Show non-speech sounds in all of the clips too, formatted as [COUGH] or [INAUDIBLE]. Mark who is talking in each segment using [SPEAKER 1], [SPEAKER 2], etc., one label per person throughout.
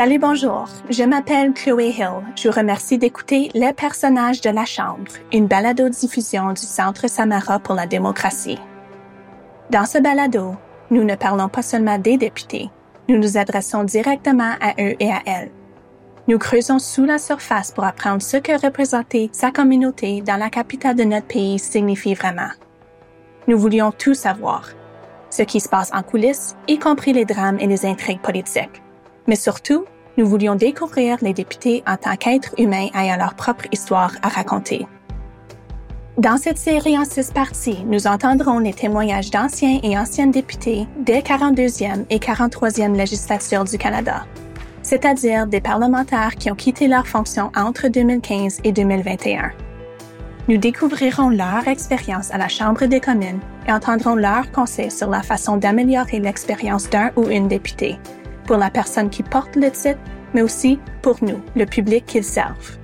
[SPEAKER 1] Salut, bonjour. Je m'appelle Chloé Hill. Je vous remercie d'écouter Les personnages de la Chambre, une balado-diffusion du Centre Samara pour la démocratie. Dans ce balado, nous ne parlons pas seulement des députés, nous nous adressons directement à eux et à elles. Nous creusons sous la surface pour apprendre ce que représenter sa communauté dans la capitale de notre pays signifie vraiment. Nous voulions tout savoir, ce qui se passe en coulisses, y compris les drames et les intrigues politiques. Mais surtout, nous voulions découvrir les députés en tant qu'êtres humains ayant leur propre histoire à raconter. Dans cette série en six parties, nous entendrons les témoignages d'anciens et anciennes députés des 42e et 43e législatures du Canada, c'est-à-dire des parlementaires qui ont quitté leur fonction entre 2015 et 2021. Nous découvrirons leur expérience à la Chambre des communes et entendrons leurs conseils sur la façon d'améliorer l'expérience d'un ou une députée, pour la personne qui porte le titre, mais aussi pour nous, le public qu'ils servent.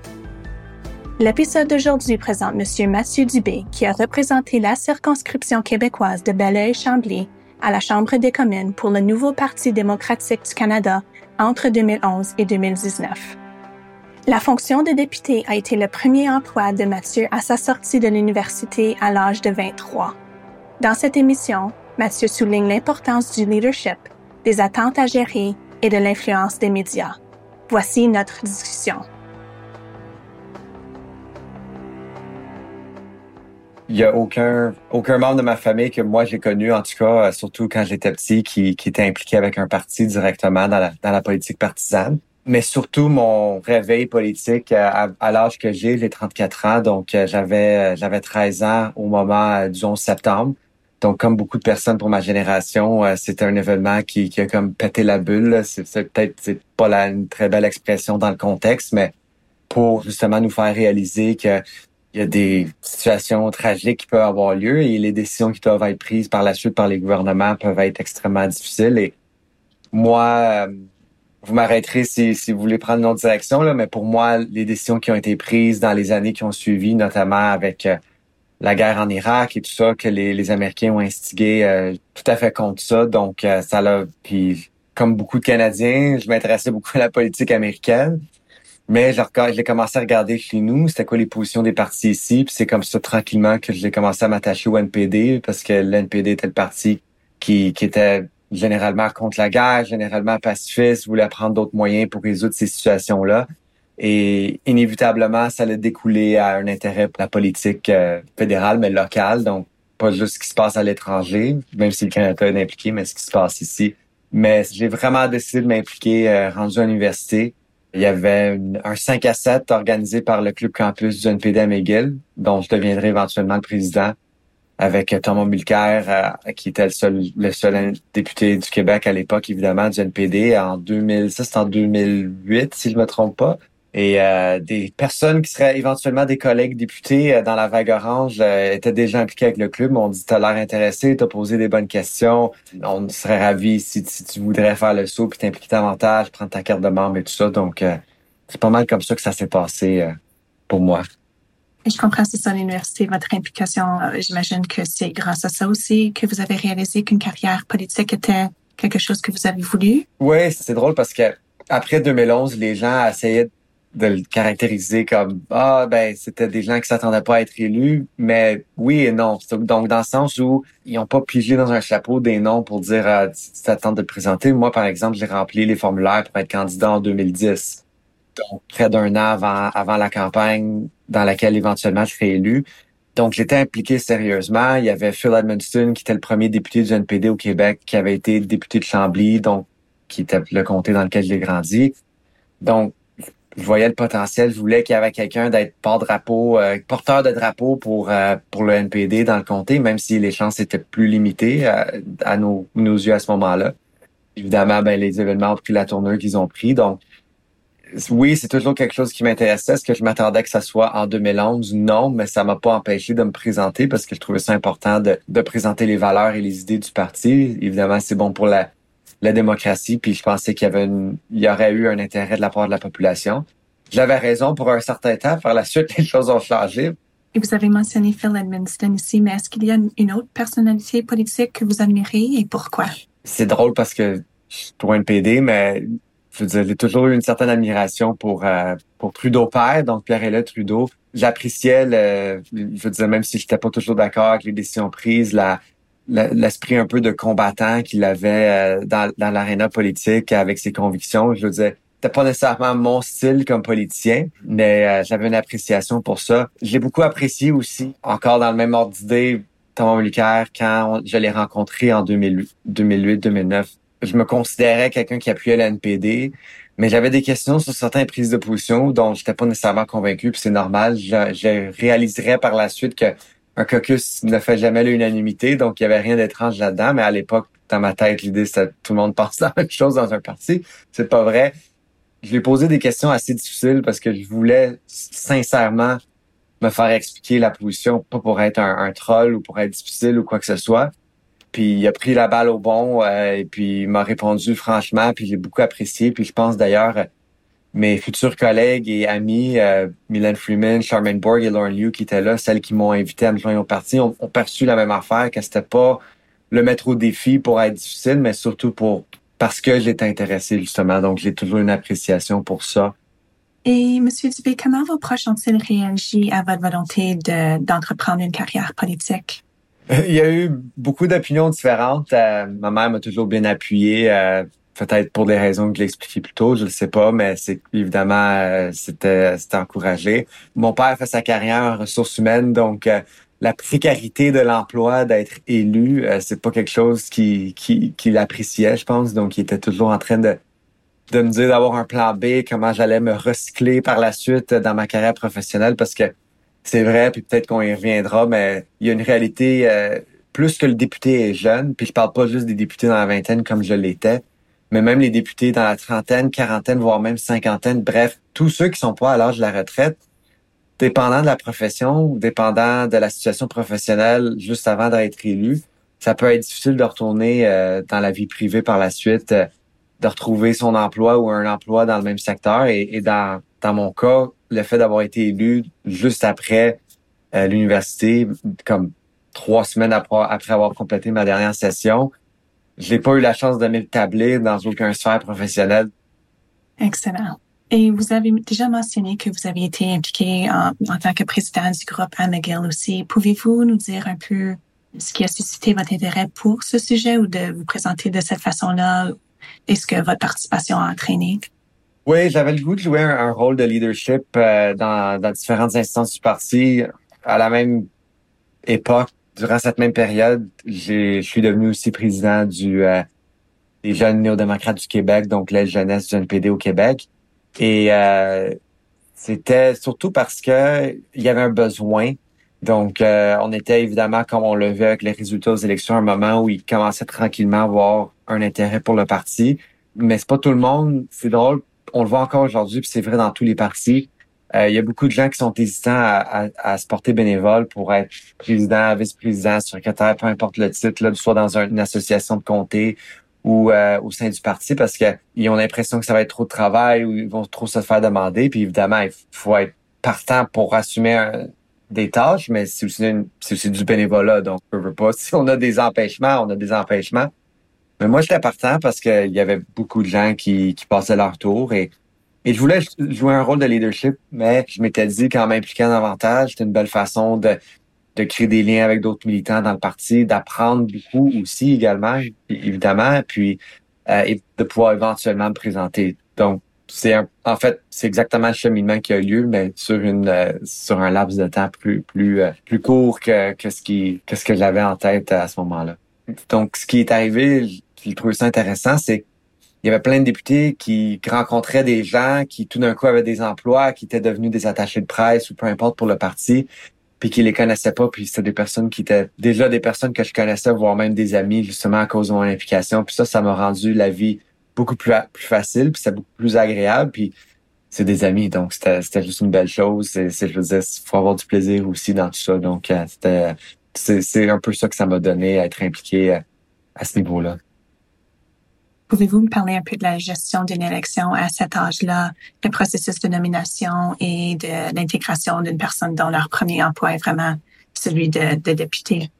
[SPEAKER 1] L'épisode d'aujourd'hui présente M. Mathieu Dubé, qui a représenté la circonscription québécoise de Belleuil-Chambly à la Chambre des communes pour le nouveau Parti démocratique du Canada entre 2011 et 2019. La fonction de député a été le premier emploi de Mathieu à sa sortie de l'université à l'âge de 23. Dans cette émission, Mathieu souligne l'importance du leadership, des attentes à gérer et de l'influence des médias. Voici notre discussion.
[SPEAKER 2] Il n'y a aucun, aucun membre de ma famille que moi j'ai connu, en tout cas, surtout quand j'étais petit, qui, était impliqué avec un parti directement dans la, politique partisane mais surtout mon réveil politique à, l'âge que j'ai, j'ai 34 ans, donc j'avais j'avais 13 ans au moment du 11 septembre. Donc comme beaucoup de personnes pour ma génération, c'était un événement qui, qui a comme pété la bulle. C'est peut-être c'est pas une très belle expression dans le contexte, mais pour justement nous faire réaliser que il y a des situations tragiques qui peuvent avoir lieu et les décisions qui doivent être prises par la suite par les gouvernements peuvent être extrêmement difficiles. Et moi, vous m'arrêterez si, si vous voulez prendre une autre direction, là, mais pour moi, les décisions qui ont été prises dans les années qui ont suivi, notamment avec euh, la guerre en Irak et tout ça, que les, Américains ont instigé euh, tout à fait contre ça. Donc, euh, ça l'a... Puis, comme beaucoup de Canadiens, je m'intéressais beaucoup à la politique américaine. Mais j'ai commencé à regarder chez nous, c'était quoi les positions des partis ici? Puis c'est comme ça, tranquillement, que j'ai commencé à m'attacher au NPD, parce que l'NPD était le parti qui, qui était généralement contre la guerre, généralement pacifiste, voulait prendre d'autres moyens pour résoudre ces situations-là. Et inévitablement, ça allait découler à un intérêt pour la politique euh, fédérale, mais locale. Donc, pas juste ce qui se passe à l'étranger, même si le Canada est impliqué, mais ce qui se passe ici. Mais j'ai vraiment décidé de m'impliquer euh, rendu à l'université. Il y avait un 5 à 7 organisé par le Club Campus du NPD à McGill, dont je deviendrai éventuellement le président avec Thomas Mulcair, euh, qui était le seul, le seul député du Québec à l'époque, évidemment, du NPD en 2000, ça en 2008, si je me trompe pas. Et euh, des personnes qui seraient éventuellement des collègues députés euh, dans la vague orange étaient déjà impliqués avec le club. On dit t'as l'air intéressé, t'as posé des bonnes questions. On serait ravis si, tu voudrais faire le saut puis t'impliquer davantage, prendre ta carte de membre et tout ça. Donc c'est pas mal comme ça que ça s'est passé pour moi.
[SPEAKER 1] Je comprends, c'est ça l'université, votre implication. Euh, j'imagine que c'est grâce à ça aussi que vous avez réalisé qu'une carrière politique était quelque chose que vous avez voulu.
[SPEAKER 2] Oui, c'est drôle parce que après 2011, les gens essayaient de le caractériser comme ah ben c'était des gens qui s'attendaient pas à être élus mais oui et non donc dans le sens où ils ont pas pigé dans un chapeau des noms pour dire ah, t'attends de te présenter moi par exemple j'ai rempli les formulaires pour être candidat en 2010 donc près d'un an avant, avant la campagne dans laquelle éventuellement je serais élu. Donc, j'étais impliqué sérieusement. Il y avait Phil Edmonston, qui était le premier député du NPD au Québec, qui avait été député de Chambly, donc qui était le comté dans lequel j'ai grandi. Donc, je voyais le potentiel. Je voulais qu'il y avait quelqu'un d'être porte-drapeau, euh, porteur de drapeau pour euh, pour le NPD dans le comté, même si les chances étaient plus limitées à, euh, à nos, yeux à ce moment-là. Évidemment, ben les événements ont pris la tournure qu'ils ont pris. Donc, oui, c'est toujours quelque chose qui m'intéressait. Est-ce que je m'attendais que ça soit en 2011? Non, mais ça m'a pas empêché de me présenter parce que je trouvais ça important de présenter les valeurs et les idées du parti. Évidemment, c'est bon pour la, la démocratie, puis je pensais qu'il y avait une, il y aurait eu un intérêt de la part de la population. J'avais raison pour un certain temps. Par la suite, [LAUGHS] les choses ont changé.
[SPEAKER 1] Et vous avez mentionné Phil Edmonston ici, mais est-ce qu'il y a une autre personnalité politique que vous admirez et pourquoi?
[SPEAKER 2] C'est drôle parce que je suis pour un PD, mais je veux dire, j'ai toujours eu une certaine admiration pour euh, pour Trudeau père, donc Pierre-Éliott Trudeau. J'appréciais le, je veux dire, même si j'étais pas toujours d'accord avec les décisions prises, la l'esprit un peu de combattant qu'il avait euh, dans, dans l'aréna politique avec ses convictions. Je veux dire, c'était pas nécessairement mon style comme politicien, mais euh, j'avais une appréciation pour ça. J'ai beaucoup apprécié aussi, encore dans le même ordre d'idée, Thomas Mulcair, quand je l'ai rencontré en 2008-2009. Je me considérais quelqu'un qui appuyait la NPD, mais j'avais des questions sur certaines prises de position dont j'étais pas nécessairement convaincu, puis c'est normal. Je, je réaliserais par la suite que un caucus ne fait jamais l'unanimité, donc il y avait rien d'étrange là-dedans. Mais à l'époque, dans ma tête, l'idée c'était tout le monde pense [LAUGHS] la même chose dans un parti. C'est pas vrai. Je lui ai posé des questions assez difficiles parce que je voulais sincèrement me faire expliquer la position, pas pour être un, troll ou pour être difficile ou quoi que ce soit. Puis il a pris la balle au bon euh, et puis il m'a répondu franchement, puis j'ai beaucoup apprécié. Puis je pense d'ailleurs mes futurs collègues et amis, euh, Milan Freeman, Charmaine Borg et Lauren Liu qui étaient là, celles qui m'ont invité à me joindre au parti, ont, perçu la même affaire, que c'était pas le mettre au défi pour être difficile, mais surtout pour parce que j'étais intéressé justement. Donc j'ai toujours une appréciation pour ça.
[SPEAKER 1] Et Monsieur Dubé, comment vos proches ont-ils réagi à votre volonté d'entreprendre une carrière politique? [LAUGHS]
[SPEAKER 2] Il y a eu beaucoup d'opinions différentes. Euh, ma mère m'a toujours bien appuyé. Euh, peut-être pour des raisons que l'expliquais plus tôt, je ne sais pas, mais c'est évidemment euh, c'était c'était encouragé. Mon père fait sa carrière en ressources humaines, donc euh, la précarité de l'emploi, d'être élu, euh, c'est pas quelque chose qui qui appréciait, je pense. Donc il était toujours en train de de me dire d'avoir un plan B, comment j'allais me recycler par la suite dans ma carrière professionnelle, parce que c'est vrai, puis peut-être qu'on y reviendra, mais il y a une réalité. plus que le député est jeune, puis je parle pas juste des députés dans la vingtaine comme je l'étais, mais même les députés dans la trentaine, quarantaine, voire même cinquantaine, bref, tous ceux qui sont pas à l'âge de la retraite, dépendant de la profession, dépendant de la situation professionnelle juste avant d'être élu, ça peut être difficile de retourner euh, dans la vie privée par la suite, euh, de retrouver son emploi ou un emploi dans le même secteur. Et, dans, dans mon cas, le fait d'avoir été élu juste après euh, l'université, comme trois semaines après avoir complété ma dernière session, j'ai pas eu la chance de m'établir dans aucun sphère professionnelle.
[SPEAKER 1] Excellent. Et vous avez déjà mentionné que vous avez été impliqué en, en tant que président du groupe à McGill aussi. Pouvez-vous nous dire un peu ce qui a suscité votre intérêt pour ce sujet ou de vous présenter de cette façon-là? Est-ce que votre participation a entraîné?
[SPEAKER 2] Oui, j'avais le goût de jouer un, rôle de leadership euh, dans, dans différentes instances du parti à la même époque durant cette même période, je suis devenu aussi président du euh, des jeunes néo-démocrates du Québec, donc l'aide jeunesse du NPD au Québec. Et euh, c'était surtout parce que il y avait un besoin. Donc, euh, on était évidemment, comme on le vu avec les résultats aux élections, à un moment où il commençait tranquillement à avoir un intérêt pour le parti. Mais c'est pas tout le monde. C'est drôle. On le voit encore aujourd'hui, puis c'est vrai dans tous les partis. Euh, il y a beaucoup de gens qui sont hésitants à, se porter bénévole pour être président, vice-président, secrétaire, peu importe le titre, là, soit dans une association de comté ou euh, au sein du parti parce qu'ils ont l'impression que ça va être trop de travail ou ils vont trop se faire demander. Puis évidemment, il faut être partant pour assumer des tâches, mais c'est aussi, du bénévolat. Donc, on veut pas. [LAUGHS] Si on a des empêchements, on a des empêchements. Mais moi, j'étais partant parce qu'il y avait beaucoup de gens qui, qui passaient leur tour et et je voulais jouer un rôle de leadership, mais je m'étais dit qu'en m'impliquant davantage, c'était une belle façon de, de créer des liens avec d'autres militants dans le parti, d'apprendre beaucoup aussi également, évidemment, puis euh, et de pouvoir éventuellement me présenter. Donc, c'est en fait, c'est exactement le cheminement qui a lieu, mais sur une euh, sur un laps de temps plus plus euh, plus court que, que ce qui que ce que j'avais en tête à ce moment-là. Donc, ce qui est arrivé, je trouve ça intéressant, c'est il y avait plein de députés qui rencontraient des gens qui tout d'un coup avaient des emplois, qui étaient devenus des attachés de presse ou peu importe pour le parti, puis qui les connaissaient pas, puis c'était des personnes qui étaient déjà des personnes que je connaissais, voire même des amis, justement à cause de mon implication. Puis ça, ça m'a rendu la vie beaucoup plus, facile, puis c'est beaucoup plus agréable, puis c'est des amis, donc c'était, juste une belle chose. C'est, je veux dire, faut avoir du plaisir aussi dans tout ça. Donc euh, c'était, c'est, c'est un peu ça que ça m'a donné à être impliqué euh, à ce niveau-là.
[SPEAKER 1] Pouvez-vous me parler un peu de la gestion d'une élection à cet âge-là, le processus de nomination et de l'intégration d'une personne dont leur premier emploi est vraiment celui de, député?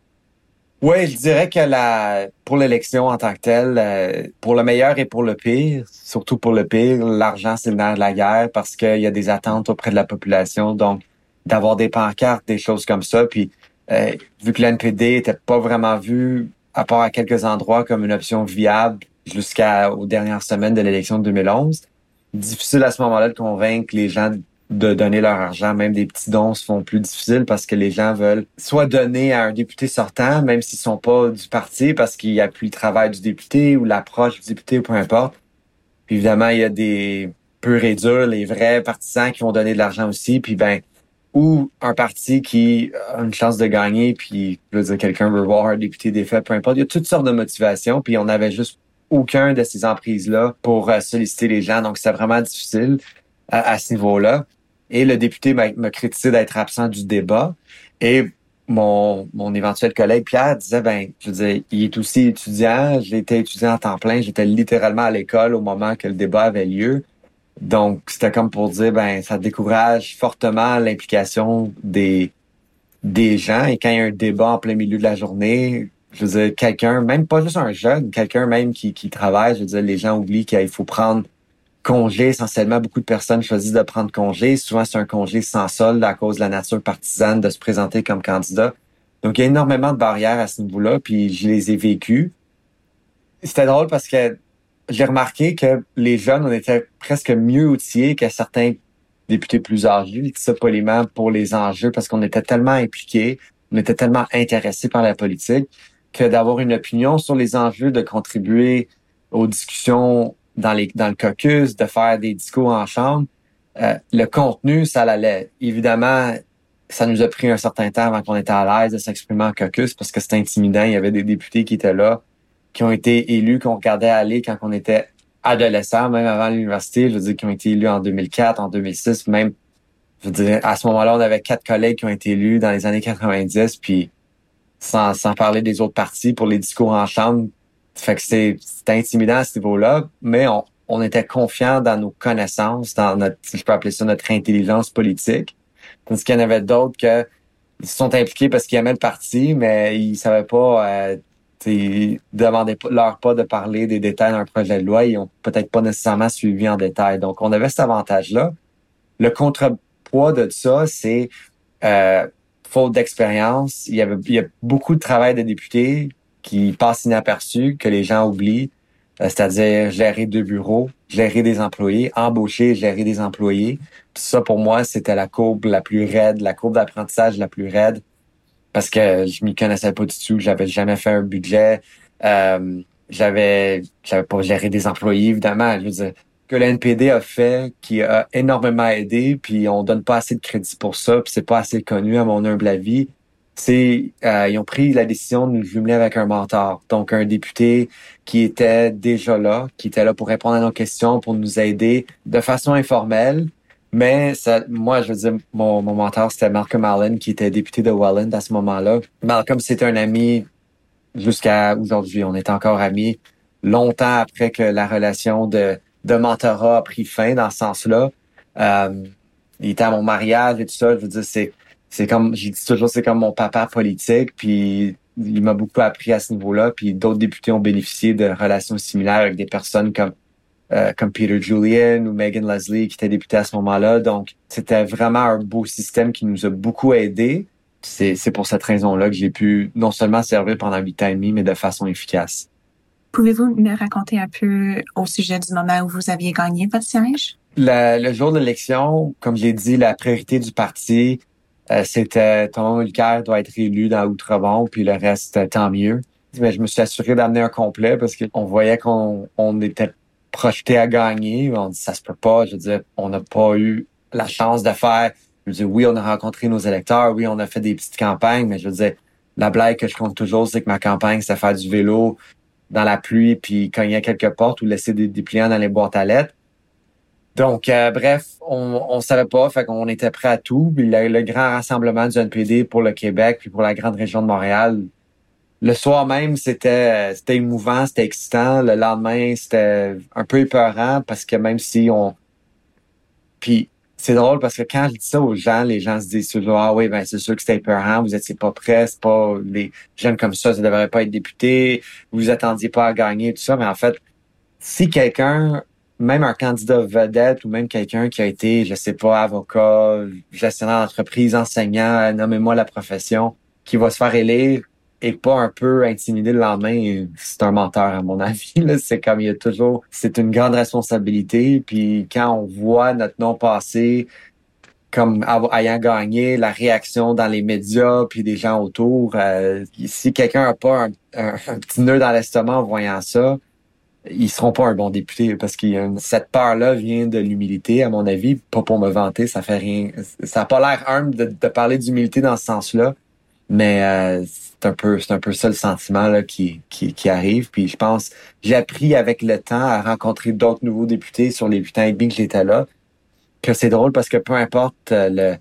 [SPEAKER 2] Oui, je dirais que la pour l'élection en tant que telle, euh, pour le meilleur et pour le pire, surtout pour le pire, l'argent c'est le nerf de la guerre parce qu'il y a des attentes auprès de la population. Donc, d'avoir des pancartes, des choses comme ça, puis euh, vu que l'NPD était pas vraiment vu, à part à quelques endroits, comme une option viable jusqu'aux dernières semaines de l'élection de 2011, difficile à ce moment-là de convaincre les gens de donner leur argent. Même des petits dons se font plus difficiles parce que les gens veulent soit donner à un député sortant, même s'ils sont pas du parti, parce qu'il y a plus le travail du député ou l'approche du député ou peu importe. Puis évidemment, il y a des peu et les vrais partisans qui vont donner de l'argent aussi. Puis ben, ou un parti qui a une chance de gagner, puis je dire, quelqu'un veut voir un député défait, peu importe. Il y a toutes sortes de motivations, puis on avait juste aucun de ces emprises-là pour euh, solliciter les gens. Donc, c'est vraiment difficile à ce niveau-là. Et le député m'a critiqué d'être absent du débat. Et mon, éventuel collègue Pierre disait, ben, je disais, il est aussi étudiant. J'étais étudiant en temps plein. J'étais littéralement à l'école au moment que le débat avait lieu. Donc, c'était comme pour dire, ben, ça décourage fortement l'implication des, des gens. Et quand il y a un débat en plein milieu de la journée, je veux dire, quelqu'un, même pas juste un jeune, quelqu'un même qui, travaille, je veux dire, les gens oublient qu'il faut prendre congé. Essentiellement, beaucoup de personnes choisissent de prendre congé. Souvent, c'est un congé sans solde à cause de la nature partisane de se présenter comme candidat. Donc, il y a énormément de barrières à ce niveau-là, puis je les ai vécues. C'était drôle parce que j'ai remarqué que les jeunes, on était presque mieux outillés que certains députés plus âgés, ça poliment, pour les enjeux, parce qu'on était tellement impliqués, on était tellement intéressés par la politique, que d'avoir une opinion sur les enjeux, de contribuer aux discussions dans, le caucus, de faire des discours en chambre. Euh, le contenu, ça l'allait. Évidemment, ça nous a pris un certain temps avant qu'on était à l'aise de s'exprimer en caucus parce que c'était intimidant. Il y avait des députés qui étaient là, qui ont été élus, qu'on regardait aller quand on était adolescent, même avant l'université. Je veux dire, qui ont été élus en 2004, en 2006, même. Je veux dire, à ce moment-là, on avait quatre collègues qui ont été élus dans les années 90, puis sans, sans parler des autres partis pour les discours en chambre, fait que c'est intimidant à ce niveau-là, mais on, on était confiant dans nos connaissances, dans notre, je peux appeler ça notre intelligence politique. Tandis qu'il y en avait d'autres que ils sont impliqués parce qu'ils aimaient le parti, mais ils savaient pas, euh, demandaient leur pas de parler des détails d'un projet de loi. Ils ont peut-être pas nécessairement suivi en détail. Donc, on avait cet avantage-là. Le contrepoids de ça, c'est euh, faute d'expérience. Il y a beaucoup de travail de députés, qui passe inaperçu, que les gens oublient, euh, c'est-à-dire gérer deux bureaux, gérer des employés, embaucher, gérer des employés. Ça, pour moi, c'était la courbe la plus raide, la courbe d'apprentissage la plus raide, parce que je m'y connaissais pas du tout, j'avais jamais fait un budget, euh, j'avais pas géré des employés, évidemment. Je veux dire, que le NPD a fait, qui a énormément aidé, puis on donne pas assez de crédit pour ça, puis c'est pas assez connu à mon humble avis c'est euh, ils ont pris la décision de nous jumeler avec un mentor, donc un député qui était déjà là, qui était là pour répondre à nos questions, pour nous aider de façon informelle. Mais ça, moi, je veux dire, mon, mon mentor, c'était Malcolm Allen, qui était député de Welland à ce moment-là. Malcolm, c'était un ami jusqu'à aujourd'hui. On est encore amis longtemps après que la relation de, de mentorat a pris fin dans ce sens-là. Euh, il était à mon mariage et tout ça. Je veux dire, c'est c'est comme, j'ai dit toujours, c'est comme mon papa politique, puis il m'a beaucoup appris à ce niveau-là, puis d'autres députés ont bénéficié de relations similaires avec des personnes comme euh, comme Peter Julian ou Megan Leslie qui étaient députés à ce moment-là. Donc, c'était vraiment un beau système qui nous a beaucoup aidés. C'est, c'est pour cette raison-là que j'ai pu non seulement servir pendant huit ans et demi, mais de façon efficace.
[SPEAKER 1] Pouvez-vous me raconter un peu au sujet du moment où vous aviez gagné votre siège?
[SPEAKER 2] le jour de l'élection, comme je l'ai dit, la priorité du parti, euh, c'était Thomas Mulcair doit être élu dans Outremont, puis le reste, tant mieux. Mais je me suis assuré d'amener un complet parce qu'on voyait qu'on on était projeté à gagner. On dit ça se peut pas. Je veux dire, on n'a pas eu la chance de faire. Je veux dire, oui, on a rencontré nos électeurs, oui, on a fait des petites campagnes, mais je veux dire, la blague que je compte toujours, c'est que ma campagne, c'est faire du vélo dans la pluie, puis cogner à quelques portes ou laisser des dépliants dans les boîtes à lettres. Donc, euh, bref, on, on savait pas, fait qu'on était prêt à tout. Puis le, grand rassemblement du NPD pour le Québec, puis pour la grande région de Montréal, le soir même, c'était c'était émouvant, c'était excitant. Le lendemain, c'était un peu épeurant parce que même si on... Puis c'est drôle parce que quand je dis ça aux gens, les gens se disent toujours ah oui ben c'est sûr que c'était épeurant, vous étiez pas prêts, c'est pas les jeunes comme ça, ça devrait pas être député, vous vous attendiez pas à gagner tout ça, mais en fait si quelqu'un même un candidat vedette ou même quelqu'un qui a été, je sais pas, avocat, gestionnaire d'entreprise, enseignant, nommez-moi la profession, qui va se faire élire et pas un peu intimidé le lendemain, c'est un menteur à mon [LAUGHS] avis. C'est comme il y a toujours, c'est une grande responsabilité. Puis quand on voit notre nom passer comme ayant gagné, la réaction dans les médias puis des gens autour, euh, si quelqu'un a pas un, petit nœud dans l'estomac en voyant ça, ils seront pas un bon député parce que cette peur-là vient de l'humilité, à mon avis. Pas pour me vanter, ça fait rien. Ça a pas l'air humble de, de parler d'humilité dans ce sens-là, mais euh, c'est un peu c'est un peu ça le sentiment là qui, qui, qui arrive. Puis je pense j'ai appris avec le temps à rencontrer d'autres nouveaux députés sur les huit ans et demi que j'étais là que c'est drôle parce que peu importe euh, le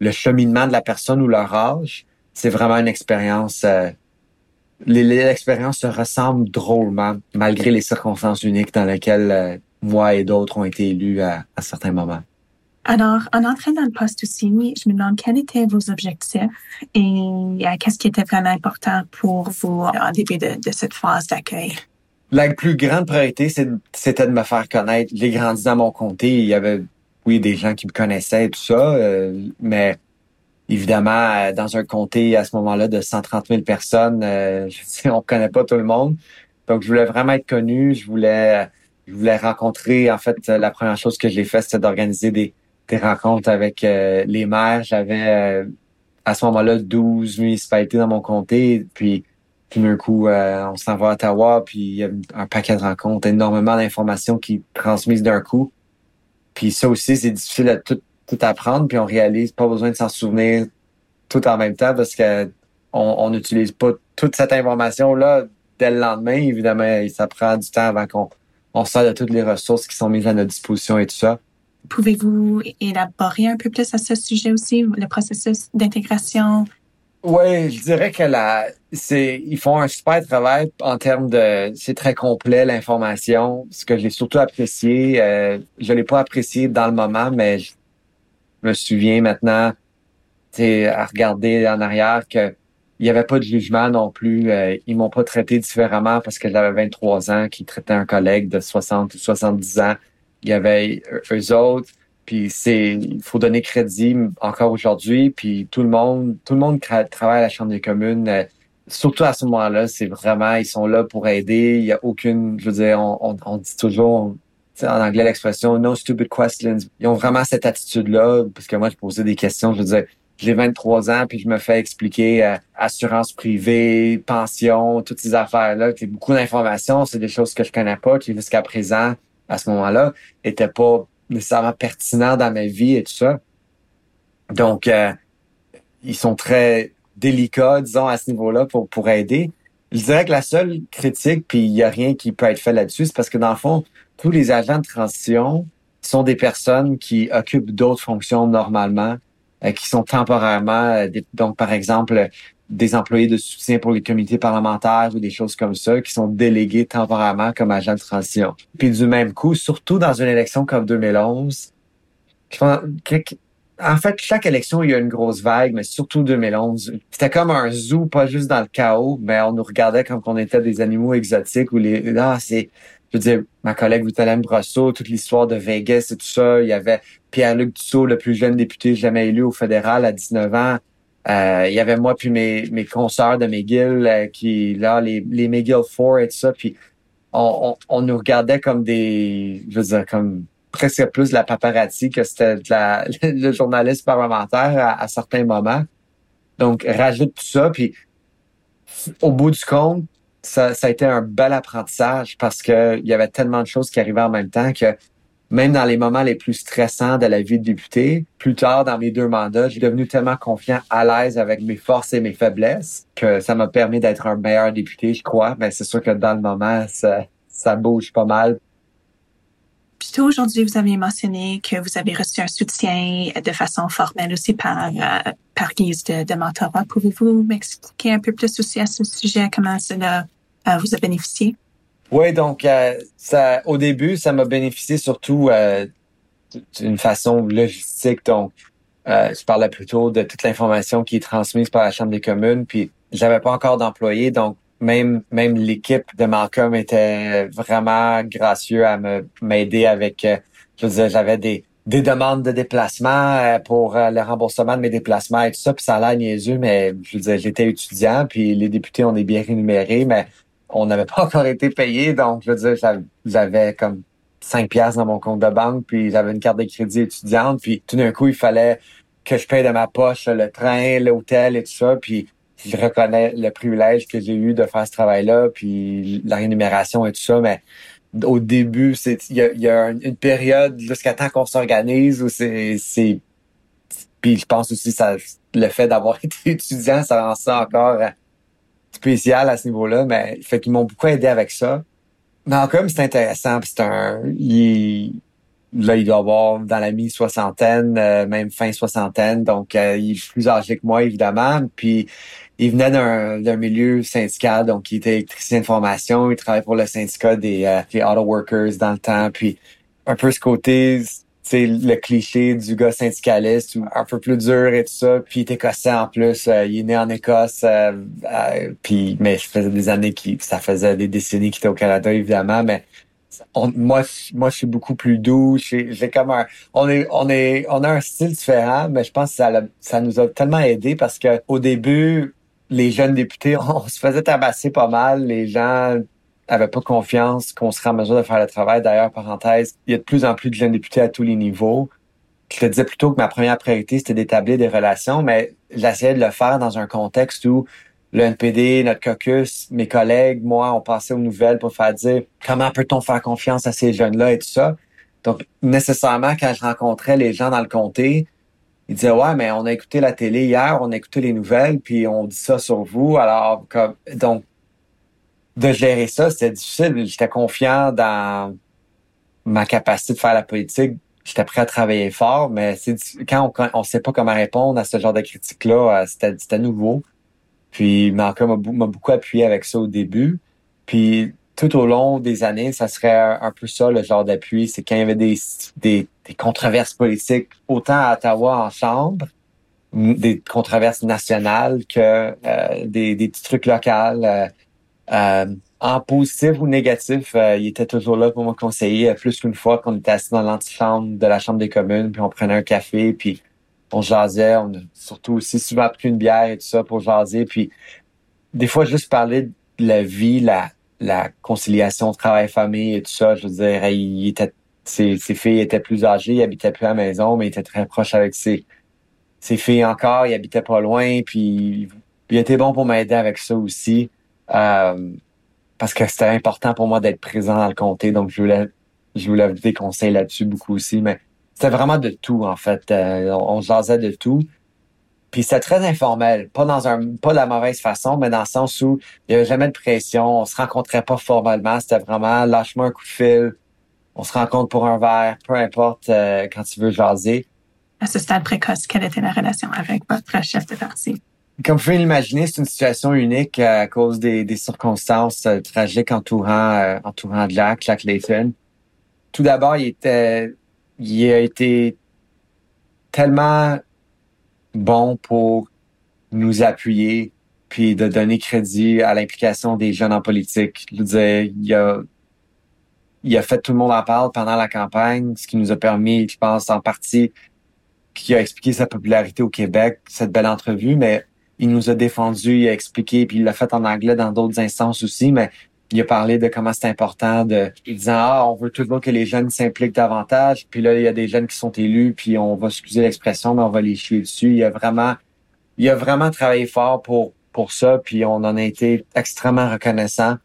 [SPEAKER 2] le cheminement de la personne ou leur âge, c'est vraiment une expérience euh, l'expérience se ressemble drôlement, malgré les circonstances uniques dans lesquelles euh, moi et d'autres ont été élus à, certains moments.
[SPEAKER 1] Alors, en entrant dans le poste aussi, je me demande quels étaient vos objectifs et euh, qu'est-ce qui était vraiment important pour vous en début de, cette phase d'accueil?
[SPEAKER 2] La plus grande priorité, c'était de me faire connaître. J'ai grandi dans mon comté. Il y avait, oui, des gens qui me connaissaient et tout ça, euh, mais évidemment, euh, dans un comté à ce moment-là de 130 000 personnes, euh, [LAUGHS] on connaît pas tout le monde. Donc, je voulais vraiment être connu. Je voulais, je voulais rencontrer. En fait, la première chose que j'ai fait, c'était d'organiser des, des rencontres avec euh, les maires. J'avais à ce moment-là 12 municipalités dans mon comté. Puis, d'un coup, on s'en va à Ottawa. Puis, il y a un paquet de rencontres, énormément d'informations qui transmises d'un coup. Puis ça aussi, c'est difficile à tout apprendre, puis on réalise pas besoin de s'en souvenir tout en même temps parce que on n'utilise pas toute cette information-là dès le lendemain. Évidemment, ça prend du temps avant qu'on on de toutes les ressources qui sont mises à notre disposition et tout ça.
[SPEAKER 1] Pouvez-vous élaborer un peu plus à ce sujet aussi, le processus d'intégration?
[SPEAKER 2] Oui, je dirais que la, c'est, ils font un super travail en termes de, c'est très complet l'information. Ce que j'ai surtout apprécié, euh, je l'ai pas apprécié dans le moment, mais je me souviens maintenant, à regarder en arrière que il n'y avait pas de jugement non plus. Euh, ils m'ont pas traité différemment parce que j'avais 23 ans, qui traitait un collègue de 60 ou 70 ans. Il y avait eux autres. Puis c'est, il faut donner crédit encore aujourd'hui. Puis tout le monde, tout le monde travaille à la Chambre des communes. Euh, surtout à ce moment-là, c'est vraiment, ils sont là pour aider. Il y a aucune, je veux dire, on, on dit toujours, en anglais l'expression no stupid questions. Ils ont vraiment cette attitude-là, parce que moi, je posais des questions, je veux dire, j'ai 23 ans, puis je me fais expliquer euh, assurance privée, pension, toutes ces affaires-là. C'est beaucoup d'informations, c'est des choses que je connais pas, qui jusqu'à présent, à ce moment-là, étaient pas nécessairement pertinents dans ma vie et tout ça. Donc, euh, ils sont très délicats, disons, à ce niveau-là pour, pour aider. Je dirais que la seule critique, puis il y a rien qui peut être fait là-dessus, c'est parce que dans le fond, tous les agents de transition sont des personnes qui occupent d'autres fonctions normalement, euh, qui sont temporairement, euh, donc par exemple des employés de soutien pour les comités parlementaires ou des choses comme ça, qui sont délégués temporairement comme agents de transition. Puis du même coup, surtout dans une élection comme 2011, en fait, chaque élection, il y a une grosse vague, mais surtout 2011. C'était comme un zoo, pas juste dans le chaos, mais on nous regardait comme qu'on était des animaux exotiques ou les, ah, c'est, je veux dire, ma collègue Vitelem Brosseau, toute l'histoire de Vegas et tout ça. Il y avait Pierre-Luc Dussault, le plus jeune député jamais élu au fédéral à 19 ans. Euh, il y avait moi puis mes, mes consoeurs de McGill euh, qui, là, les, les McGill 4 et tout ça. Puis on, on, nous regardait comme des, je veux dire, comme presque plus de la paparazzi que c'était la, [LAUGHS] le journaliste parlementaire à, à, certains moments. Donc, rajoute tout ça. Puis au bout du compte, ça, ça a été un bel apprentissage parce que il y avait tellement de choses qui arrivaient en même temps que même dans les moments les plus stressants de la vie de député, plus tard dans mes deux mandats, j'ai devenu tellement confiant, à l'aise avec mes forces et mes faiblesses que ça m'a permis d'être un meilleur député, je crois. Mais c'est sûr que dans le moment, ça, ça bouge pas mal.
[SPEAKER 1] Plutôt aujourd'hui, vous avez mentionné que vous avez reçu un soutien de façon formelle aussi par, euh, par guise de, de mentorat. Pouvez-vous m'expliquer un peu plus aussi à ce sujet, comment cela euh, vous a bénéficié?
[SPEAKER 2] Oui, donc euh, ça, au début, ça m'a bénéficié surtout d'une façon logistique. Donc, euh, je parlais plutôt de toute l'information qui est transmise par la Chambre des communes. Puis, j'avais pas encore d'employés, donc même même l'équipe de Malcolm était vraiment gracieux à me m'aider avec. Euh, je veux dire, j'avais des des demandes de déplacement euh, pour euh, le remboursement de mes déplacements et tout ça, puis ça a l'air niaiseux, mais je veux dire, j'étais étudiant, puis les députés, on est bien rémunérés, mais on n'avait pas [LAUGHS] encore été payé, donc je veux dire, j'avais comme 5 piastres dans mon compte de banque, puis j'avais une carte de crédit étudiante, puis tout d'un coup, il fallait que je paye de ma poche le train, l'hôtel et tout ça, puis je reconnais le privilège que j'ai eu de faire ce travail-là, puis la rémunération et tout ça, mais au début, c'est il y a, une période jusqu'à temps qu'on s'organise où c'est c'est puis je pense aussi ça le fait d'avoir [LAUGHS] été étudiant, ça rend ça encore euh, spécial à ce niveau-là, mais fait qu'ils m'ont beaucoup aidé avec ça. Mais comme c'est intéressant, c'est un il, là il doit avoir dans la mi-soixantaine, euh, même fin soixantaine, donc euh, il est plus âgé que moi évidemment, puis il venait d'un milieu syndical, donc il était électricien de formation, il travaillait pour le syndicat des, euh, des auto workers dans le temps, puis un peu ce côté, c'est le cliché du gars syndicaliste, un peu plus dur et tout ça, puis il est écossais en plus, euh, il est né en Écosse, euh, puis mais ça faisait des années qui, ça faisait des décennies qu'il était au Canada évidemment, mais moi, moi, je suis beaucoup plus doux. J'ai comme un, on est, on est, on a un style différent, mais je pense que ça, ça nous a tellement aidé parce que au début, les jeunes députés, [LAUGHS] on se faisait tabasser pas mal. Les gens avaient pas confiance qu'on serait en mesure de faire le travail. D'ailleurs, parenthèse, il y a de plus en plus de jeunes députés à tous les niveaux. Je te disais plutôt que ma première priorité, c'était d'établir des relations, mais j'essayais de le faire dans un contexte où le NPD, notre caucus, mes collègues, moi, on passait aux nouvelles pour faire dire comment peut-on faire confiance à ces jeunes-là et tout ça. Donc, nécessairement, quand je rencontrais les gens dans le comté, il disait ouais mais on a écouté la télé hier, on a écouté les nouvelles puis on dit ça sur vous. Alors comme donc de gérer ça, c'était difficile. J'étais confiant dans ma capacité de faire la politique. J'étais prêt à travailler fort, mais c'est quand on on sait pas comment répondre à ce genre de critique là, euh, c'était nouveau. Puis Malcolm m'a beaucoup appuyé avec ça au début. Puis tout au long des années, ça serait un peu ça le genre d'appui. C'est quand il y avait des, des, controverses politiques, autant à Ottawa en chambre, des controverses nationales que euh, des, petits trucs locaux. Euh, en positif ou négatif, il était toujours là pour me conseiller plus qu'une fois qu'on était assis dans l'antichambre de la Chambre des communes, puis on prenait un café, puis on jasait. On a surtout aussi souvent pris une bière et tout ça pour jaser. Puis des fois, juste parler de la vie, la, conciliation travail-famille et tout ça. Je veux dire, ses, filles étaient plus âgées, il habitait plus à la maison, mais il était très proche avec ses, ses filles encore, il habitait pas loin, puis il était bon pour m'aider avec ça aussi. Euh, parce que c'était important pour moi d'être présent dans le comté, donc je voulais, je voulais des conseils là-dessus beaucoup aussi, mais c'était vraiment de tout, en fait. Euh, on, on jasait de tout. Puis c'était très informel, pas dans un pas de la mauvaise façon, mais dans le sens où il y avait jamais de pression, on se rencontrait pas formellement, c'était vraiment lâche-moi un coup de fil, on se rencontre pour un verre, peu importe euh, quand tu veux jaser.
[SPEAKER 1] À ce stade précoce, quelle était la relation avec votre chef de parti?
[SPEAKER 2] Comme vous pouvez l'imaginer, c'est une situation unique à cause des, des circonstances euh, tragiques entourant euh, entourant Jack, Jack Layton. Tout d'abord, il était il a été tellement bon pour nous appuyer puis de donner crédit à l'implication des jeunes en politique. Je veux il a, il a fait tout le monde en parle pendant la campagne, ce qui nous a permis, je pense, en partie, qui a expliqué sa popularité au Québec, cette belle entrevue, mais il nous a défendu, il a expliqué, puis il l'a fait en anglais dans d'autres instances aussi, mais il a parlé de comment c'est important de disant ah on veut toujours que les jeunes s'impliquent davantage puis là il y a des jeunes qui sont élus puis on va excuser l'expression mais on va les chier dessus. Il a vraiment il a vraiment travaillé fort pour pour ça puis on en a été extrêmement reconnaissant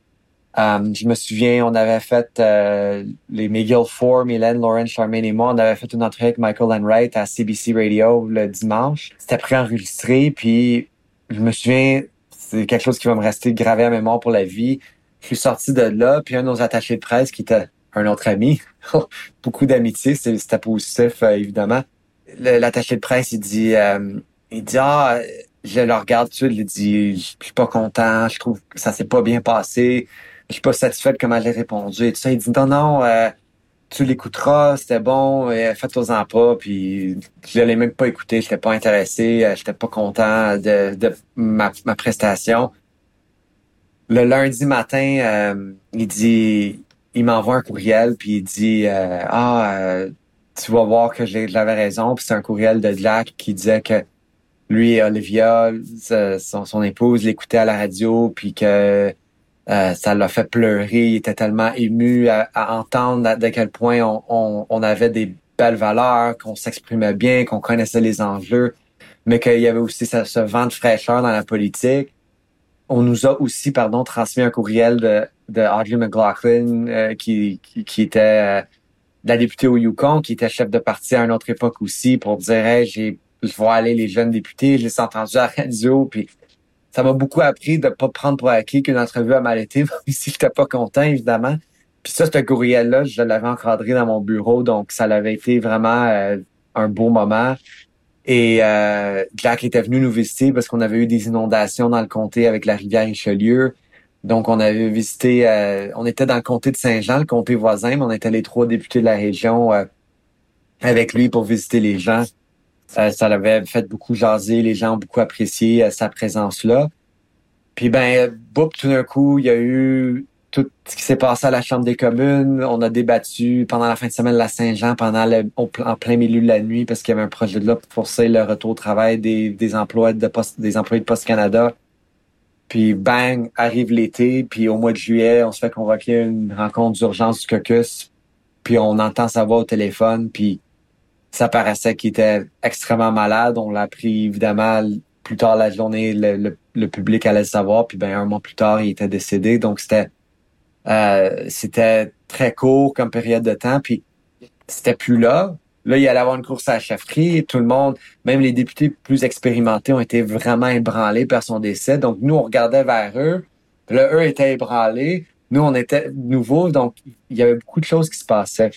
[SPEAKER 2] euh, je me souviens on avait fait euh, les McGill Four Mylène Lauren Charmaine et moi on avait fait une entrée avec Michael Enright à CBC Radio le dimanche. C'était préenregistré puis je me souviens c'est quelque chose qui va me rester gravé à mémoire pour la vie je suis sorti de là, puis un de nos attachés de presse qui était un autre ami, [LAUGHS] beaucoup d'amitié, c'était positif euh, évidemment. L'attaché de presse, il dit, euh, il dit ah, je le regarde tout il dit, je suis pas content, je trouve que ça s'est pas bien passé, je suis pas satisfait de comment j'ai répondu et tout ça. Il dit non non, euh, tu l'écouteras, c'était bon, faites-en pas. Puis je l'ai même pas écouté, j'étais pas intéressé, j'étais pas content de, de ma, ma prestation. Le lundi matin, euh, il dit, il m'envoie un courriel, puis il dit, euh, ah, euh, tu vas voir que j'avais raison. Puis c'est un courriel de Jack qui disait que lui et Olivia, son, son épouse, l'écoutaient à la radio, puis que ça l'a fait pleurer. Il était tellement ému à, entendre de quel point on, avait des belles valeurs, qu'on s'exprimait bien, qu'on connaissait les enjeux, mais qu'il y avait aussi ce, ce vent de fraîcheur dans la politique on nous a aussi, pardon, transmis un courriel de, Audrey McLaughlin, euh, qui, qui, était euh, la députée au Yukon, qui était chef de parti à une autre époque aussi, pour dire j'ai je vois aller les jeunes députés, je les ai entendus à la radio, ça m'a beaucoup appris de pas prendre pour acquis qu'une entrevue a mal été, [LAUGHS] même si j'étais pas content, évidemment. Puis ça, ce courriel-là, je l'avais encadré dans mon bureau, donc ça l'avait été vraiment euh, un beau moment. Et euh, était venu nous visiter parce qu'on avait eu des inondations dans le comté avec la rivière Richelieu. Donc, on avait visité, euh, on était dans le comté de Saint-Jean, le comté voisin, mais on était les trois députés de la région euh, avec lui pour visiter les gens. Euh, ça l'avait fait beaucoup jaser, les gens ont beaucoup apprécié sa présence-là. Puis ben, boum, tout d'un coup, il y a eu tout ce qui s'est passé à la Chambre des communes. On a débattu pendant la fin de semaine de la Saint-Jean, pendant le, en plein milieu de la nuit, parce qu'il y avait un projet de loi pour forcer le retour au travail des, des emplois de poste, des employés de Poste Canada. Puis bang, arrive l'été, puis au mois de juillet, on se fait convoquer une rencontre d'urgence du caucus, puis on entend sa voix au téléphone, puis ça paraissait qu'il était extrêmement malade. On l'a appris évidemment plus tard la journée, le, le public allait le savoir, puis ben un mois plus tard, il était décédé. Donc c'était euh, c'était très court comme période de temps, puis c'était plus là. Là, il allait avoir une course à la chefferie. Tout le monde, même les députés plus expérimentés, ont été vraiment ébranlés par son décès. Donc, nous, on regardait vers eux. Là, eux étaient ébranlés. Nous, on était nouveaux. Donc, il y avait beaucoup de choses qui se passaient.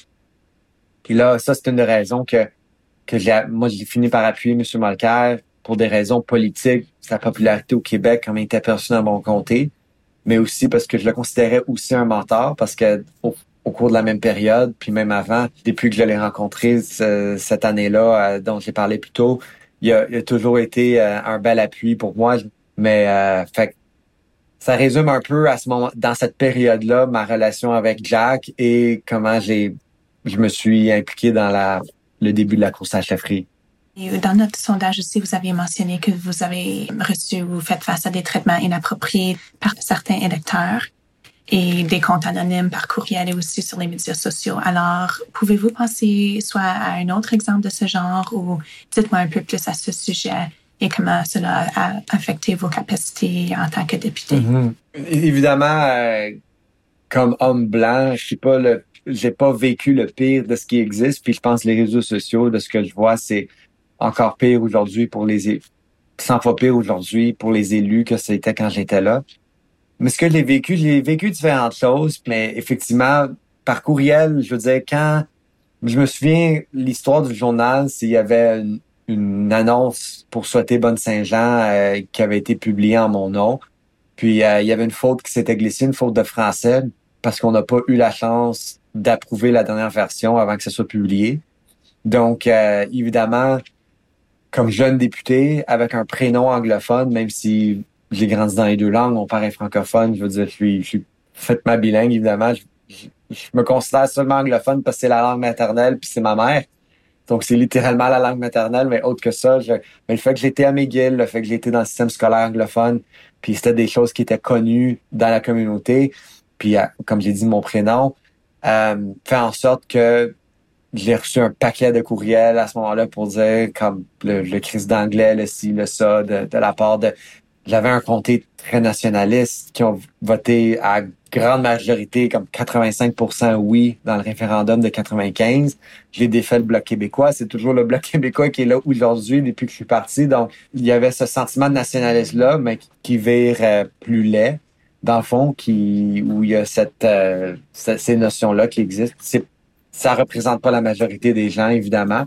[SPEAKER 2] Puis là, ça, c'est une des raisons que, que j'ai, moi, j'ai fini par appuyer M. Malcaire pour des raisons politiques, sa popularité au Québec, comme il était perçu dans mon comté mais aussi parce que je le considérais aussi un mentor parce que au, cours de la même période, puis même avant, depuis que je l'ai rencontré cette année-là euh, dont j'ai parlé plus tôt, il a, toujours été euh, un bel appui pour moi. Mais euh, ça résume un peu à ce moment, dans cette période-là, ma relation avec Jack et comment j'ai, je me suis impliqué dans la, le début de la course à la chefferie.
[SPEAKER 1] Dans notre sondage aussi, vous aviez mentionné que vous avez reçu ou fait face à des traitements inappropriés par certains électeurs et des comptes anonymes par courriel et aussi sur les médias sociaux. Alors, pouvez-vous penser soit à un autre exemple de ce genre ou dites-moi un peu plus à ce sujet et comment cela a affecté vos capacités en tant que député?
[SPEAKER 2] Mm-hmm. Évidemment, euh, comme homme blanc, je suis pas le, j'ai pas vécu le pire de ce qui existe. Puis je pense que les réseaux sociaux, de ce que je vois, c'est encore pire aujourd'hui pour les 100 fois pire aujourd'hui pour les élus que c'était quand j'étais là. Mais ce que j'ai vécu, j'ai vécu différentes choses, mais effectivement, par courriel, je veux dire, quand je me souviens, l'histoire du journal, s'il y avait une, annonce pour souhaiter Bonne Saint-Jean euh, qui avait été publiée en mon nom. Puis euh, il y avait une faute qui s'était glissée, une faute de français, parce qu'on n'a pas eu la chance d'approuver la dernière version avant que ce soit publié. Donc, euh, évidemment, comme jeune député avec un prénom anglophone, même si j'ai grandi dans les deux langues, mon père est francophone, je veux dire, je suis, je suis ma bilingue, évidemment. Je, me considère seulement anglophone parce que c'est la langue maternelle puis c'est ma mère. Donc, c'est littéralement la langue maternelle, mais autre que ça, mais le fait que j'étais à McGill, le fait que j'étais dans le système scolaire anglophone, puis c'était des choses qui étaient connues dans la communauté, puis euh, comme j'ai dit, mon prénom, euh, fait en sorte que j'ai reçu un paquet de courriels à ce moment-là pour dire comme le, crise d'anglais, le ci, le ça, de, la part de. J'avais un comté très nationaliste qui ont voté à grande majorité, comme 85% oui, dans le référendum de 95. J'ai défait le Bloc québécois. C'est toujours le Bloc [LAUGHS] québécois qui est là aujourd'hui depuis que je suis parti. Donc, il y avait ce sentiment de nationalisme-là, mais qui vire euh, plus laid, dans le fond, qui, où il y a cette, euh, ces notions-là qui existent. C'est ça représente pas la majorité des gens, évidemment.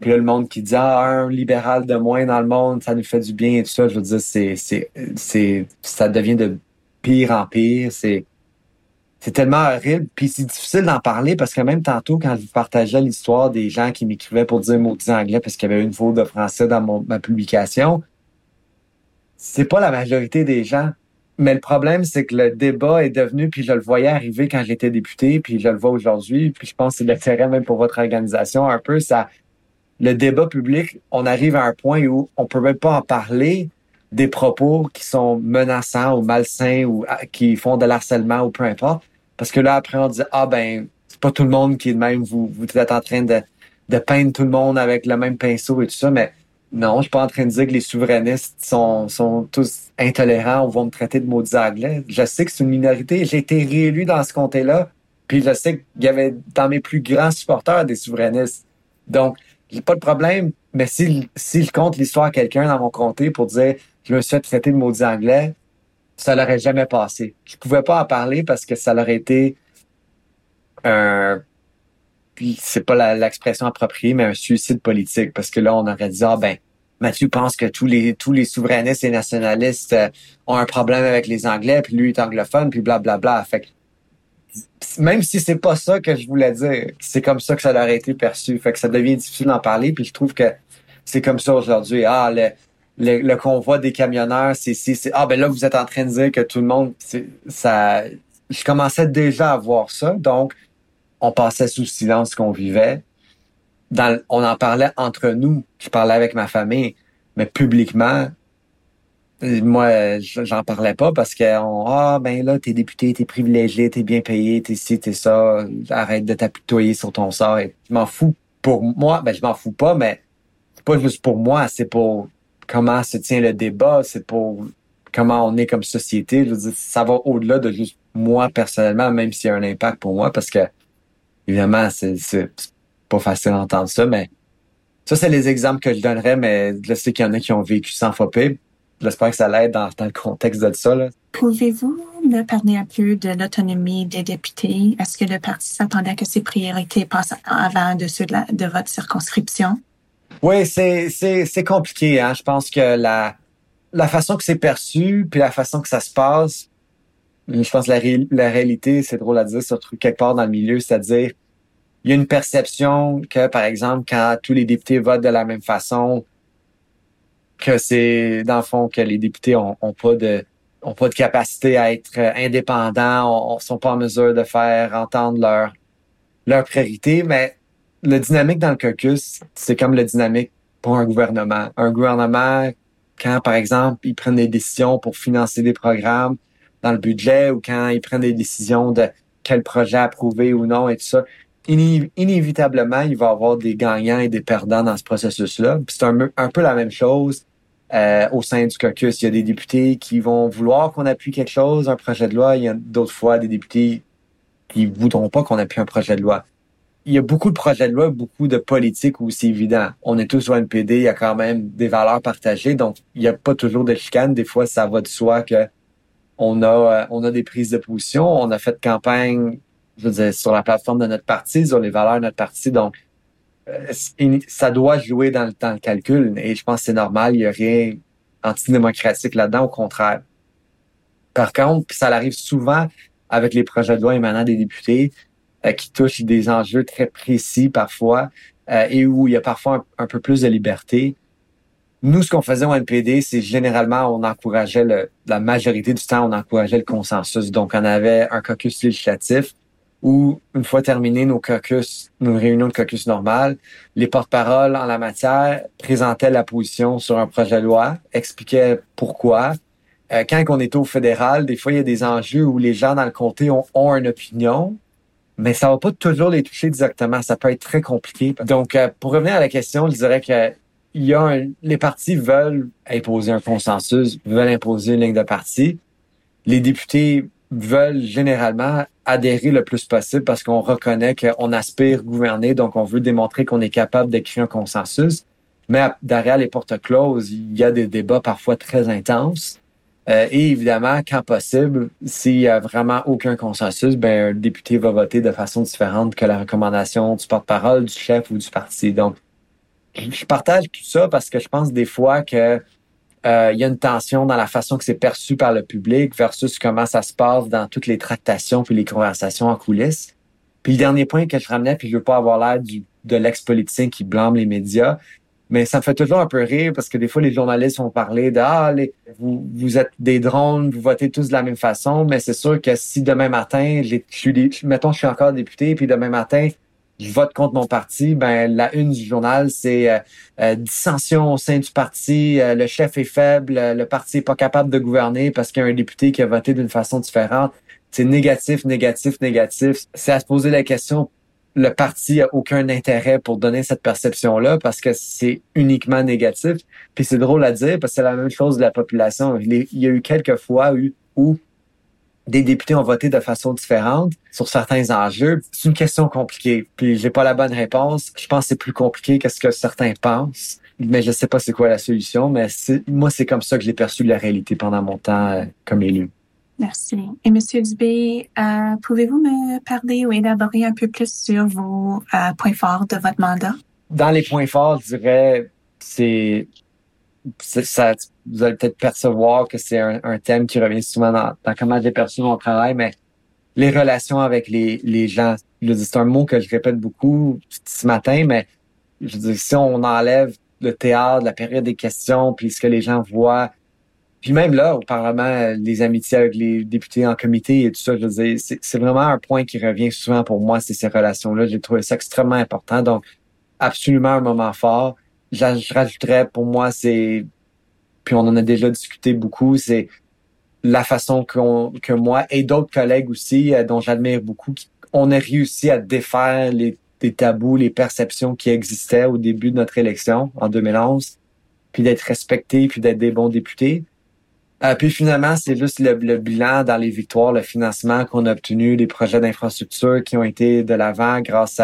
[SPEAKER 2] Puis là, le monde qui dit ah, un libéral de moins dans le monde, ça nous fait du bien et tout ça, je veux dire, c'est, c'est, c'est, ça devient de pire en pire. C'est, c'est tellement horrible. Puis c'est difficile d'en parler parce que même tantôt, quand je partageais l'histoire des gens qui m'écrivaient pour dire maudit anglais parce qu'il y avait une faute de français dans mon, ma publication, c'est pas la majorité des gens. Mais le problème, c'est que le débat est devenu, puis je le voyais arriver quand j'étais député, puis je le vois aujourd'hui, puis je pense que c'est l'intérêt même pour votre organisation. Un peu, ça, le débat public, on arrive à un point où on peut même pas en parler des propos qui sont menaçants ou malsains ou ah, qui font de l'harcèlement ou peu importe. Parce que là, après, on dit, ah ben, c'est pas tout le monde qui est de même, vous, vous êtes en train de, de peindre tout le monde avec le même pinceau et tout ça, mais non, je suis pas en train de dire que les souverainistes sont, sont tous intolérants ou vont me traiter de maudits anglais. Je sais que c'est une minorité. J'ai été réélu dans ce comté-là. Puis je sais qu'il y avait dans mes plus grands supporters des souverainistes. Donc, j'ai pas de problème. Mais si, si compte l'histoire à quelqu'un dans mon comté pour dire je me suis fait traiter de maudits anglais, ça l'aurait jamais passé. Je pouvais pas en parler parce que ça aurait été un c'est pas l'expression appropriée, mais un suicide politique, parce que là, on aurait dit, ah ben, Mathieu pense que tous les souverainistes et nationalistes euh, ont un problème avec les Anglais, puis lui est anglophone, puis blablabla. Bla, bla. Fait que, même si c'est pas ça que je voulais dire, c'est comme ça que ça aurait été perçu. Fait que ça devient difficile d'en parler, puis je trouve que c'est comme ça aujourd'hui. Ah, le, le, convoi des camionneurs, c'est c'est ah ben là vous êtes en train de dire que tout le monde, ça. Je commençais déjà à voir ça, donc on passait sous silence qu'on vivait. On en parlait entre nous. Je parlais avec ma famille, mais publiquement, moi, j'en parlais pas parce que ah ben là, t'es député, t'es privilégié, t'es bien payé, t'es ci, t'es ça. Arrête de t'apitoyer sur ton sort. je m'en fous pour moi. Ben je m'en fous pas, mais c'est pas juste pour moi. C'est pour comment se tient le débat. C'est pour comment on est comme société. Je ça va au-delà de juste moi personnellement, même s'il y a un impact pour moi, parce que évidemment, c'est pas facile d'entendre ça, mais ça, c'est les exemples que je donnerais, mais je sais qu'il y en a qui ont vécu sans fopé. J'espère que ça l'aide dans, le contexte de ça.
[SPEAKER 1] Pouvez-vous me parler un peu de l'autonomie des députés? Est-ce que le parti s'attendait à que ces priorités passent avant de ceux de, votre circonscription?
[SPEAKER 2] Oui, c'est compliqué. Hein? Je pense que la, la façon que c'est perçu, puis la façon que ça se passe, je pense que la, réalité, c'est drôle à dire, se trouve quelque part dans le milieu, c'est-à-dire, il y a une perception que, par exemple, quand tous les députés votent de la même façon, que c'est, dans le fond, que les députés ont, pas de ont pas de capacité à être indépendants, on, sont pas en mesure de faire entendre leur leur priorité, mais le dynamique dans le caucus, c'est comme le dynamique pour un gouvernement. Un gouvernement, quand, par exemple, ils prennent des décisions pour financer des programmes, dans le budget ou quand ils prennent des décisions de quel projet approuver ou non et tout ça, inévitablement, il va y avoir des gagnants et des perdants dans ce processus-là. C'est un, peu la même chose euh, au sein du caucus. Il y a des députés qui vont vouloir qu'on appuie quelque chose, un projet de loi. Il y a d'autres fois des députés qui voudront pas qu'on appuie un projet de loi. Il y a beaucoup de projets de loi, beaucoup de politique où c'est évident. On est tous au NPD, il y a quand même des valeurs partagées, donc il n'y a pas toujours de chicane. Des fois, ça va de soi que on a, euh, on a des prises de position. On a fait campagne, je veux dire, sur la plateforme de notre parti, sur les valeurs de notre parti. Donc, euh, ça doit jouer dans le, temps le calcul. Et je pense que c'est normal. Il n'y a rien antidémocratique là-dedans. Au contraire. Par contre, ça arrive souvent avec les projets de loi émanant des députés euh, qui touchent des enjeux très précis parfois et où il y a parfois un peu plus de liberté. Nous, ce qu'on faisait au NPD, c'est généralement, on encourageait le, la majorité du temps, on encourageait le consensus. Donc, on avait un caucus législatif où, une fois terminé nos caucus, nos réunions de caucus normales, les porte-paroles en la matière présentaient la position sur un projet de loi, expliquaient pourquoi. Euh, quand on était au fédéral, des fois, il y a des enjeux où les gens dans le comté ont, ont une opinion, mais ça va pas toujours les toucher directement. Ça peut être très compliqué. Donc, euh, pour revenir à la question, je dirais que les partis veulent imposer un consensus, veulent imposer une ligne de parti. Les députés veulent généralement adhérer le plus possible parce qu'on reconnaît qu'on aspire gouverner, donc on veut démontrer qu'on est capable d'écrire un consensus. Mais derrière les portes closes, il y a des débats parfois très intenses. Euh, et évidemment, quand possible, s'il y a vraiment aucun consensus, ben un député va voter de façon différente que la recommandation du porte-parole, du chef ou du parti. Donc, je partage tout ça parce que je pense des fois que euh, il y a une tension dans la façon que c'est perçu par le public versus comment ça se passe dans toutes les tractations puis les conversations en coulisses. Puis le dernier point que je ramenais, puis je veux pas avoir l'air de l'ex-politicien qui blâme les médias, mais ça me fait toujours un peu rire parce que des fois, les journalistes vont parler de Ah, vous, vous êtes des drones, vous votez tous de la même façon. Mais c'est sûr que si demain matin, je suis, mettons, je suis encore député, puis demain matin, je vote contre mon parti, ben la une du journal, c'est euh, euh, dissension au sein du parti, euh, le chef est faible, le parti est pas capable de gouverner parce qu'il y a un député qui a voté d'une façon différente. C'est négatif, négatif, négatif. C'est à se poser la question, le parti a aucun intérêt pour donner cette perception-là parce que c'est uniquement négatif. Puis c'est drôle à dire parce que c'est la même chose de la population. Il y a eu quelques fois où, où des députés ont voté de façon différente sur certains enjeux. C'est une question compliquée. Puis j'ai pas la bonne réponse. Je pense que c'est plus compliqué que ce que certains pensent. Mais je sais pas c'est quoi la solution. Mais moi, c'est comme ça que j'ai perçu la réalité pendant mon temps euh, comme élu.
[SPEAKER 1] Merci. Et Monsieur Dubé, euh, pouvez-vous me parler ou élaborer un peu plus sur vos euh, points forts de votre mandat?
[SPEAKER 2] Dans les points forts, je dirais, c'est ça, vous allez peut-être percevoir que c'est un, thème qui revient souvent dans, comment j'ai perçu mon travail, mais les relations avec les, les gens. C'est un mot que je répète beaucoup ce matin, mais je veux si on enlève le théâtre, la période des questions, puis ce que les gens voient, puis même là, au Parlement, les amitiés avec les députés en comité et tout ça, je veux dire, c'est vraiment un point qui revient souvent pour moi, c'est ces relations-là. J'ai trouvé ça extrêmement important. Donc, absolument un moment fort je rajouterais pour moi, c'est, puis on en a déjà discuté beaucoup, c'est la façon que moi et d'autres collègues aussi, euh, dont j'admire beaucoup, on a réussi à défaire les, tabous, les perceptions qui existaient au début de notre élection en 2011, puis d'être respectés, puis d'être des bons députés. Euh, puis finalement, c'est juste le, le, bilan dans les victoires, le financement qu'on a obtenu, les projets d'infrastructure qui ont été de l'avant grâce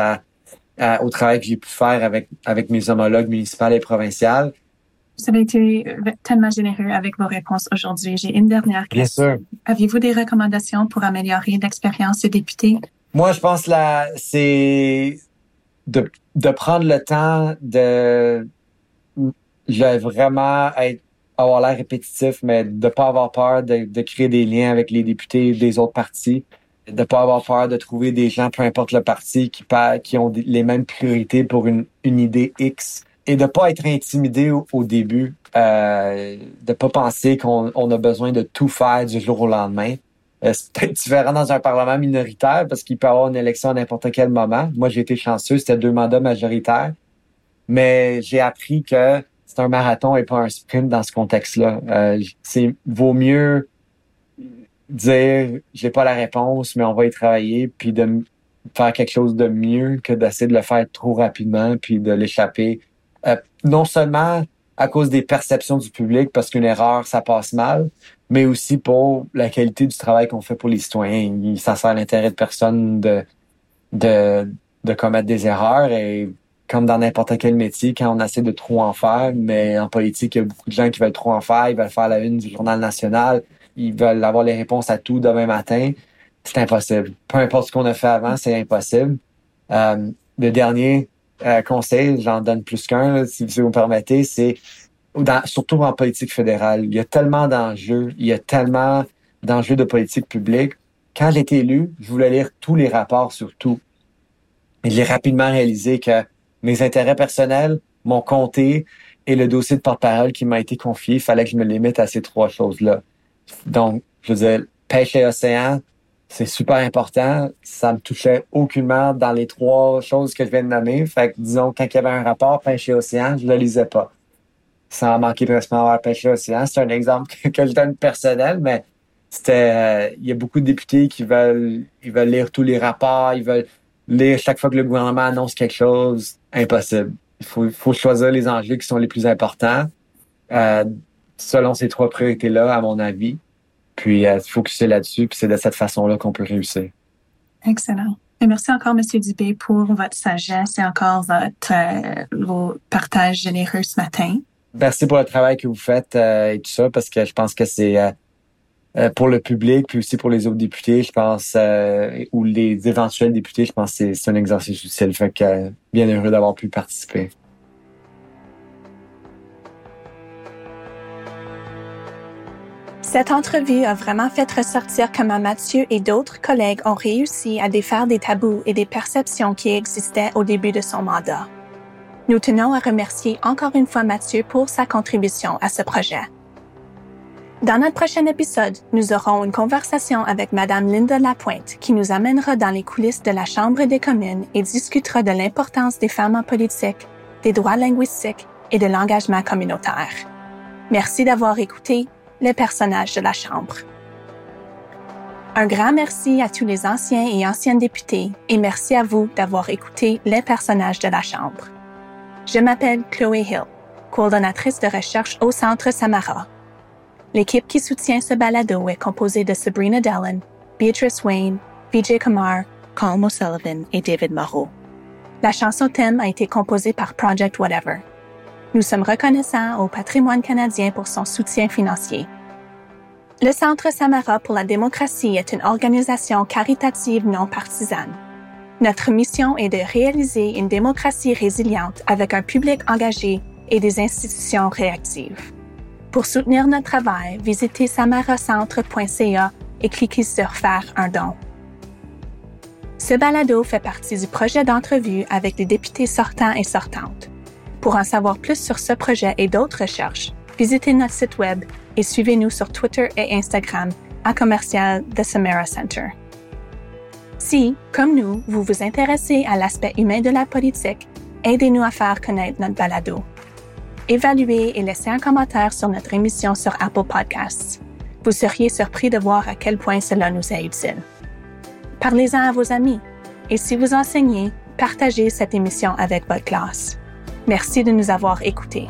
[SPEAKER 2] au travail que j'ai pu faire avec, avec mes homologues municipaux et provinciaux.
[SPEAKER 1] Vous avez été tellement généreux avec vos réponses aujourd'hui. J'ai une dernière question.
[SPEAKER 2] Bien sûr.
[SPEAKER 1] Aviez-vous des recommandations pour améliorer l'expérience des députés?
[SPEAKER 2] Moi, je pense là, c'est de, de prendre le temps de, vais vraiment être, avoir l'air répétitif, mais de pas avoir peur de, de créer des liens avec les députés des autres partis de pas avoir peur de trouver des gens, peu importe le parti, qui, qui ont les mêmes priorités pour une, une idée X et de pas être intimidé au, début, euh, de pas penser qu'on on a besoin de tout faire du jour au lendemain. Euh, c'est peut-être différent dans un parlement minoritaire parce qu'il peut y avoir une élection à n'importe quel moment. Moi, j'ai été chanceux, c'était deux mandats majoritaires, mais j'ai appris que c'est un marathon et pas un sprint dans ce contexte-là. Euh, c'est vaut mieux dire j'ai pas la réponse, mais on va y travailler, puis de faire quelque chose de mieux que d'essayer de le faire trop rapidement, puis de l'échapper. Euh, non seulement à cause des perceptions du public, parce qu'une erreur, ça passe mal, mais aussi pour la qualité du travail qu'on fait pour les citoyens. Ça sert à l'intérêt de personne de, de, de commettre des erreurs et comme dans n'importe quel métier, quand on essaie de trop en faire, mais en politique, il y a beaucoup de gens qui veulent trop en faire, ils veulent faire la une du journal national, ils veulent avoir les réponses à tout demain matin, c'est impossible. Peu importe ce qu'on a fait avant, c'est impossible. Euh, le dernier euh, conseil, j'en donne plus qu'un, si vous me permettez, c'est surtout en politique fédérale. Il y a tellement d'enjeux, il y a tellement d'enjeux de politique publique. Quand j'ai été élu, je voulais lire tous les rapports sur tout. Et j'ai rapidement réalisé que mes intérêts personnels m'ont compté et le dossier de porte-parole qui m'a été confié, il fallait que je me limite à ces trois choses-là. Donc, je veux dire, pêche et océan, c'est super important. Ça me touchait aucunement dans les trois choses que je viens de nommer. Fait que, disons, quand il y avait un rapport pêche et océan, je le lisais pas. Sans manquer respect envers pêche et océan. C'est un exemple que je donne personnel, mais c'était, il y a beaucoup de députés qui veulent, lire tous les rapports, ils veulent lire chaque fois que le gouvernement annonce quelque chose. Impossible. Il faut, il faut choisir les enjeux qui sont les plus importants. Euh, selon ces trois priorités-là, à mon avis. Puis euh, focuser là-dessus, puis c'est de cette façon-là qu'on peut réussir.
[SPEAKER 1] Excellent. Et merci encore, M. Dubé, pour votre sagesse et encore votre euh, vos partages généreux ce matin.
[SPEAKER 2] Merci pour le travail que vous faites euh, et tout ça, parce que je pense que c'est euh, pour le public, puis aussi pour les autres députés, je pense, ou les éventuels députés, je pense que c'est un exercice utile. Fait que bien heureux d'avoir pu participer.
[SPEAKER 1] Cette entrevue a vraiment fait ressortir comment Mathieu et d'autres collègues ont réussi à défaire des tabous et des perceptions qui existaient au début de son mandat. Nous tenons à remercier encore une fois Mathieu pour sa contribution à ce projet. Dans notre prochain épisode, nous aurons une conversation avec Madame Linda Lapointe qui nous amènera dans les coulisses de la Chambre des communes et discutera de l'importance des femmes en politique, des droits linguistiques et de l'engagement communautaire. Merci d'avoir écouté les personnages de la Chambre. Un grand merci à tous les anciens et anciennes députés et merci à vous d'avoir écouté les personnages de la Chambre. Je m'appelle Chloé Hill, coordonnatrice de recherche au Centre Samara L'équipe qui soutient ce balado est composée de Sabrina Dallin, Beatrice Wayne, Vijay Kumar, Colm O'Sullivan et David Moreau. La chanson thème a été composée par Project Whatever. Nous sommes reconnaissants au patrimoine canadien pour son soutien financier. Le Centre Samara pour la démocratie est une organisation caritative non partisane. Notre mission est de réaliser une démocratie résiliente avec un public engagé et des institutions réactives. Pour soutenir notre travail, visitez samaracentre.ca et cliquez sur Faire un don. Ce balado fait partie du projet d'entrevue avec les députés sortants et sortantes. Pour en savoir plus sur ce projet et d'autres recherches, visitez notre site web et suivez-nous sur Twitter et Instagram à commercial The Samara Center. Si, comme nous, vous vous intéressez à l'aspect humain de la politique, aidez-nous à faire connaître notre balado évaluez et laissez un commentaire sur notre émission sur Apple Podcasts. Vous seriez surpris de voir à quel point cela nous est utile. Parlez-en à vos amis et si vous enseignez, partagez cette émission avec votre classe. Merci de nous avoir écoutés.